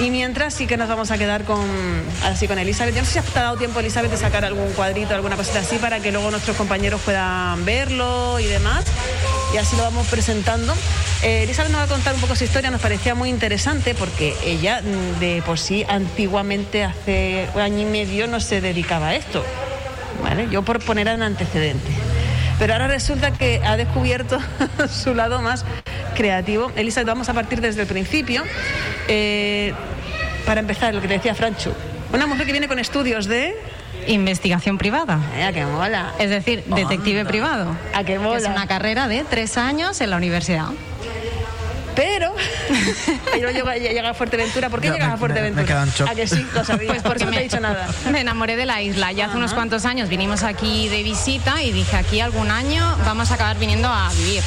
Y mientras sí que nos vamos a quedar con, así con Elizabeth. Yo no sé si ha dado tiempo, Elizabeth, de sacar algún cuadrito, alguna cosita así, para que luego nuestros compañeros puedan verlo y demás. Y así lo vamos presentando. Eh, Elizabeth nos va a contar un poco su historia, nos parecía muy interesante porque ella mm, de por sí antiguamente, hace un año y medio, no se dedicaba a esto. ¿Vale? Yo por poner un antecedente. Pero ahora resulta que ha descubierto su lado más creativo. Elizabeth, vamos a partir desde el principio. Eh, para empezar, lo que te decía Franchu. Una mujer que viene con estudios de... Investigación privada. Eh, ¿A qué mola? Es decir, detective privado. ¿A qué mola? Es una carrera de tres años en la universidad. Pero yo llego, llega a Fuerteventura. ¿Por qué llegas a Fuerteventura? Me, ¿A que sí? Lo sabía. Pues porque no me, te he dicho nada. Me enamoré de la isla. Ya hace unos cuantos años vinimos aquí de visita y dije aquí algún año vamos a acabar viniendo a vivir.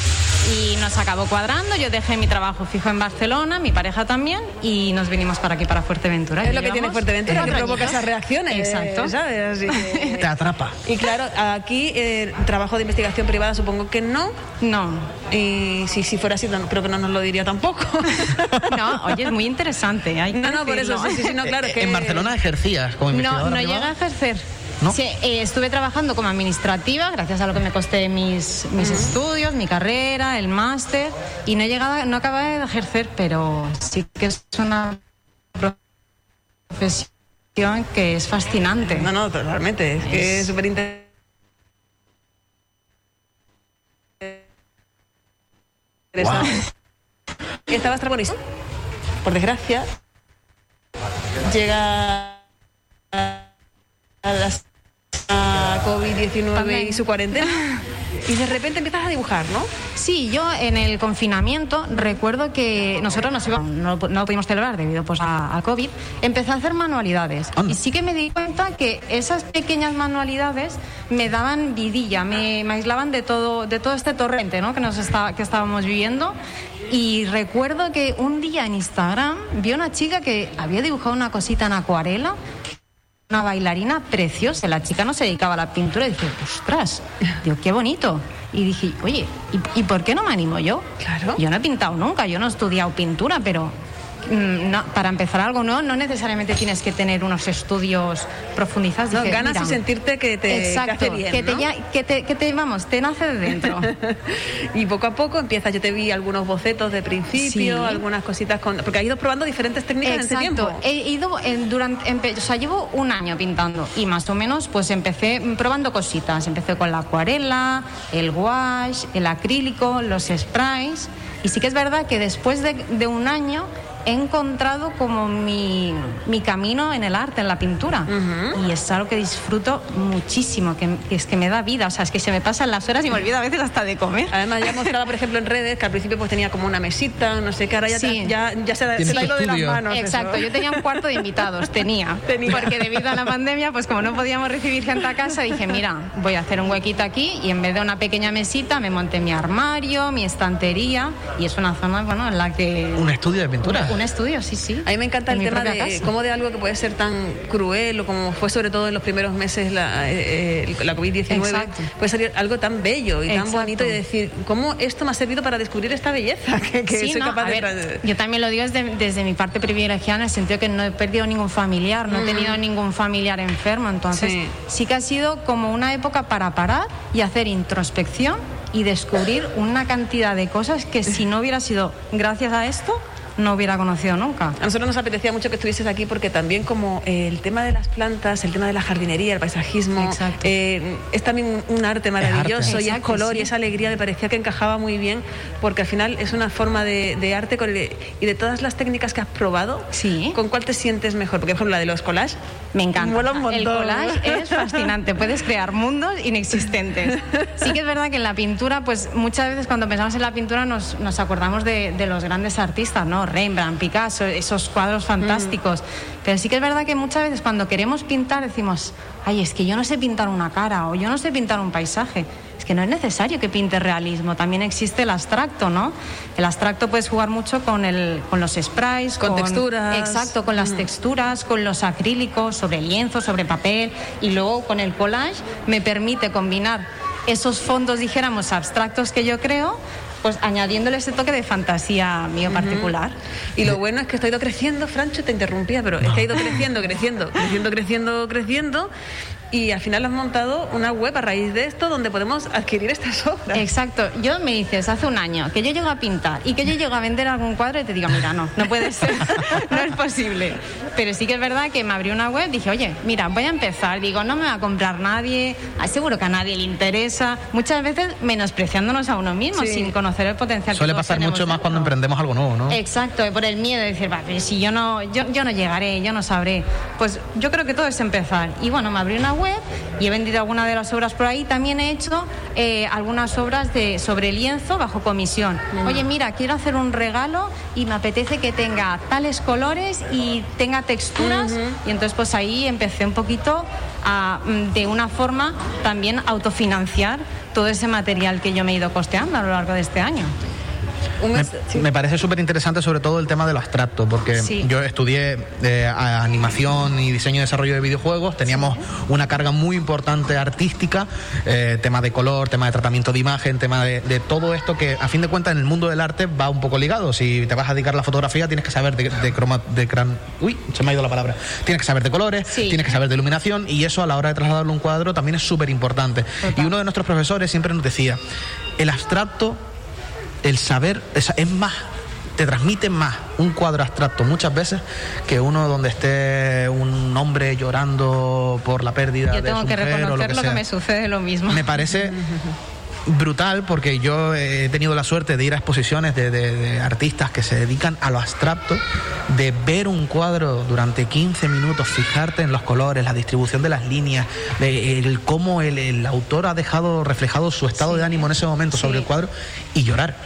Y nos acabó cuadrando. Yo dejé mi trabajo fijo en Barcelona, mi pareja también, y nos vinimos para aquí, para Fuerteventura. Es lo que tiene Fuerteventura, que provoca esas reacciones. Exacto. ¿sabes? Así que... Te atrapa. Y claro, aquí eh, trabajo de investigación privada supongo que no. No. Y si, si fuera así, no, creo que no nos lo diría tampoco. No, oye, es muy interesante. Hay que no, no, por eso, sí, sí, sí, no, claro. Que... En Barcelona ejercías como No, investigadora no privada? llegué a ejercer. ¿No? Sí, eh, estuve trabajando como administrativa, gracias a lo que me costé mis, mis estudios, mi carrera, el máster, y no he llegado, no acabé de ejercer, pero sí que es una profesión que es fascinante. No, no, totalmente. Es que es súper interesante. Estabas tragonista. Por desgracia, llega a la a COVID-19 y su cuarentena. Y de repente empiezas a dibujar, ¿no? Sí, yo en el confinamiento recuerdo que nosotros nos íbamos, no, no lo pudimos celebrar debido pues, a, a COVID, empecé a hacer manualidades. Anda. Y sí que me di cuenta que esas pequeñas manualidades me daban vidilla, me, me aislaban de todo, de todo este torrente ¿no? que, nos está, que estábamos viviendo. Y recuerdo que un día en Instagram vi a una chica que había dibujado una cosita en acuarela una bailarina preciosa. La chica no se dedicaba a la pintura y dije, ostras, digo, qué bonito. Y dije, oye, ¿y, y por qué no me animo yo? Claro. Yo no he pintado nunca, yo no he estudiado pintura, pero no, para empezar algo nuevo no necesariamente tienes que tener unos estudios profundizados. No, Dije, ganas mira, y sentirte que te, Exacto, hace bien, que, te, ¿no? que, te, que te, vamos, te nace de dentro. y poco a poco empiezas, yo te vi algunos bocetos de principio, Sí. algunas cositas con... Porque has ido probando diferentes técnicas en este tiempo. He ido en, durante, empe- o sea, llevo un año pintando y más o menos pues empecé probando cositas. Empecé con la acuarela, el gouache, el acrílico, los sprays. Y sí que es verdad que después de, de un año he encontrado como mi, mi camino en el arte, en la pintura. Y es algo que disfruto muchísimo, que, que es que me da vida. O sea, es que se me pasan las horas y me olvido a veces hasta de comer. Además, ya mostraba, por ejemplo, en redes que al principio pues tenía como una mesita, no sé qué, ahora ya, te- Sí. ya, ya se, se da tu lo de las manos. Exacto, eso. yo tenía un cuarto de invitados, tenía. Tenía. Porque debido a la pandemia, pues como no podíamos recibir gente a casa, dije, mira, voy a hacer un huequito aquí y en vez de una pequeña mesita me monté mi armario, mi estantería y es una zona, bueno, en la que... ¿Un estudio de pintura? Un estudio, sí, sí. A mí me encanta En el tema de casa. cómo de algo que puede ser tan cruel o como fue sobre todo en los primeros meses la, eh, eh, la COVID-19, Exacto. puede salir algo tan bello y tan Exacto. bonito y decir, ¿cómo esto me ha servido para descubrir esta belleza? Que, que Sí, soy no, capaz a de... ver, yo también lo digo desde, desde mi parte privilegiada en el sentido que no he perdido ningún familiar, no he tenido ningún familiar enfermo, entonces Sí. sí. que ha sido como una época para parar y hacer introspección y descubrir una cantidad de cosas que si no hubiera sido gracias a esto, no hubiera conocido nunca. A nosotros nos apetecía mucho que estuvieses aquí porque también como eh, el tema de las plantas, el tema de la jardinería, el paisajismo, eh, es también un, arte maravilloso y es Exacto, color sí. y esa alegría me parecía que encajaba muy bien porque al final es una forma de, de arte con el- y de todas las técnicas que has probado, Sí. ¿con cuál te sientes mejor? Porque por ejemplo la de los collages Me encanta. mola un el montón. collage es fascinante. Puedes crear mundos inexistentes. Sí que es verdad que en la pintura, pues muchas veces cuando pensamos en la pintura nos, nos acordamos de, de los grandes artistas, ¿no? Rembrandt, Picasso, esos cuadros fantásticos. Pero sí que es verdad que muchas veces cuando queremos pintar decimos, ay, es que yo no sé pintar una cara o yo no sé pintar un paisaje. Es que no es necesario que pinte realismo, también existe el abstracto, ¿no? El abstracto puedes jugar mucho con, el, con los sprays, Con texturas. Exacto, con las texturas, con los acrílicos, sobre lienzo, sobre papel y luego con el collage me permite combinar esos fondos, dijéramos, abstractos que yo creo pues añadiéndole ese toque de fantasía mío particular. Y lo bueno es que esto ha ido creciendo, Francho, te interrumpía, pero es que ha ido creciendo, creciendo, creciendo, creciendo, creciendo y al final has montado una web a raíz de esto donde podemos adquirir estas obras. Exacto. Yo me dices hace un año que yo llego a pintar y que yo llego a vender algún cuadro y te digo, mira, no, no puede ser, no es posible. Pero sí que es verdad que me abrió una web, dije, oye, mira, voy a empezar. Digo, no me va a comprar nadie, seguro que a nadie le interesa. Muchas veces menospreciándonos a uno mismo sin conocer el potencial. Suele pasar mucho más cuando emprendemos algo nuevo, ¿no? Exacto, por el miedo de decir, vale, si yo no, yo, yo no llegaré, yo no sabré. Pues yo creo que todo es empezar. Y bueno, me abrió una web y he vendido algunas de las obras por ahí. También he hecho eh, algunas obras de, sobre lienzo bajo comisión. Oye, mira, quiero hacer un regalo y me apetece que tenga tales colores y tenga texturas. Y entonces pues ahí empecé un poquito a, mm, de una forma también autofinanciar todo ese material que yo me he ido costeando a lo largo de este año. Me, parece súper interesante sobre todo el tema de lo abstracto, porque yo estudié eh, animación y diseño y desarrollo de videojuegos, teníamos una carga muy importante artística, eh, tema de color, tema de tratamiento de imagen, tema de, todo esto que a fin de cuentas en el mundo del arte va un poco ligado. Si te vas a dedicar a la fotografía tienes que saber de, de croma, de cran, uy, se me ha ido la palabra. Tienes que saber de colores, tienes que saber de iluminación y eso a la hora de trasladarlo a un cuadro también es súper importante. Y uno de nuestros profesores siempre nos decía, el abstracto el saber es, más te transmite más un cuadro abstracto muchas veces que uno donde esté un hombre llorando por la pérdida Yo tengo de que reconocer lo que, me sucede lo mismo. Me parece brutal porque yo he tenido la suerte de ir a exposiciones de, artistas que se dedican a lo abstracto, de ver un cuadro durante 15 minutos, fijarte en los colores, la distribución de las líneas, de el, cómo el, autor ha dejado reflejado su estado de ánimo en ese momento sobre el cuadro y llorar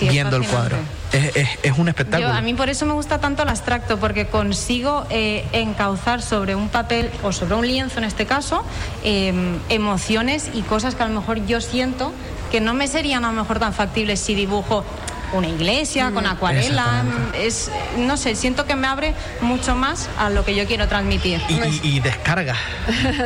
viendo el cuadro. Es, un espectáculo. a mí por eso me gusta tanto el abstracto, porque consigo eh, encauzar sobre un papel o sobre un lienzo en este caso em, emociones y cosas que a lo mejor yo siento que no me serían a lo mejor tan factibles si dibujo una iglesia, con mm. acuarela. Es, no sé, siento que me abre mucho más a lo que yo quiero transmitir. Y, descarga.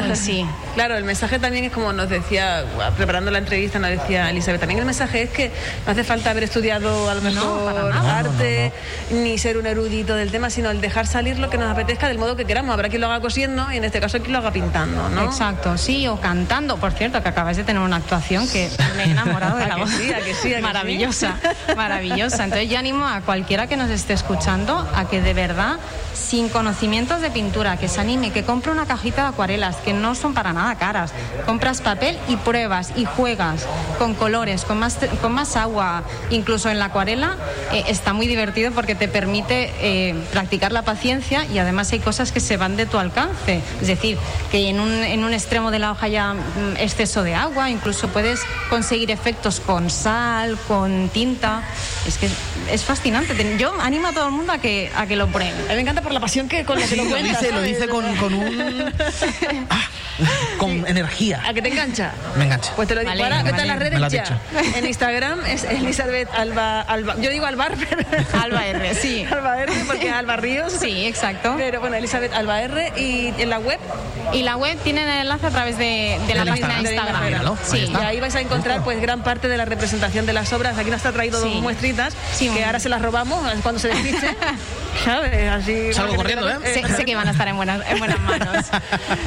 Pues sí. Claro, el mensaje también es como nos decía, preparando la entrevista, nos decía Elizabeth, también el mensaje es que no hace falta haber estudiado a lo mejor arte, ni ser un erudito del tema, sino el dejar salir lo que nos apetezca del modo que queramos. Habrá quien lo haga cosiendo y en este caso quien lo haga pintando, ¿no? Exacto, sí, o cantando. Por cierto, que acabas de tener una actuación que me he enamorado de la voz. que sí, maravillosa, maravillosa maravillosa. Entonces yo animo a cualquiera que nos esté escuchando a que de verdad, sin conocimientos de pintura, que se anime, que compre una cajita de acuarelas, que no son para nada caras. Compras papel y pruebas y juegas con colores, con más, con más agua. Incluso en la acuarela eh, está muy divertido porque te permite eh, practicar la paciencia y además hay cosas que se van de tu alcance. Es decir, que en un, en un extremo de la hoja haya mm, exceso de agua, incluso puedes conseguir efectos con sal, con tinta. Es que es fascinante. Yo animo a todo el mundo a que, a que lo pruebe. A mí me encanta por la pasión que con la que lo cuentas. Dice, lo dice con, con un... Ah, con energía. ¿A que te engancha? Me engancha. Pues te lo digo. Ahora vete a las redes ya. En Instagram es Elizabeth Alba, Alba. Yo digo Albar, pero... Alba R, sí. Alba R, porque es Alba Ríos. Sí, exacto. Pero bueno, Elizabeth Alba R. ¿Y en la web? Y la web tiene el enlace a través de, de la página de Instagram. Sí. Y ahí vais a encontrar pues gran parte de la representación de las obras. Aquí nos ha traído dos muestritas que ahora se las robamos cuando se despiste. ¿Sabes? Así. Salgo corriendo, ¿eh? Sé, que van a estar en buenas, en buenas manos.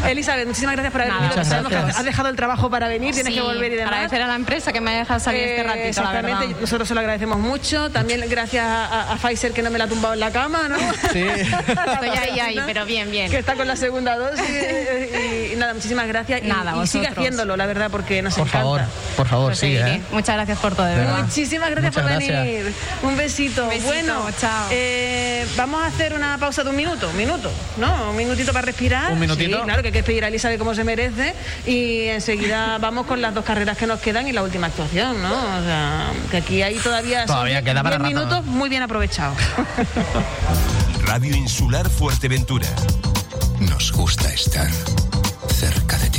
Elizabeth, muchísimas gracias por haber venido. Sabemos que has dejado el trabajo para venir, tienes que volver y demás. Agradecer a la empresa que me ha dejado salir este ratito. Exactamente, nosotros se lo agradecemos mucho. También gracias a, Pfizer que no me la ha tumbado en la cama, ¿no? Sí. Estoy ahí, ahí, pero bien, bien. Que está con la segunda dosis. Y, nada, muchísimas gracias. Nada, y, sigue haciéndolo, la verdad, porque nos por encanta. Favor, por favor, sí. ¿eh? Muchas gracias por todo, de verdad. Muchísimas gracias por venir. Un besito. Bueno, chao. Eh, vamos a hacer una pausa de un minuto, un minuto, ¿no? Un minutito para respirar. Un minutito. Sí, claro, que hay que pedir a Elizabeth como se merece. Y enseguida vamos con las dos carreras que nos quedan y la última actuación, ¿no? O sea, que aquí hay todavía, todavía queda para minutos muy bien aprovechados. Radio Insular Fuerteventura. Nos gusta estar cerca de.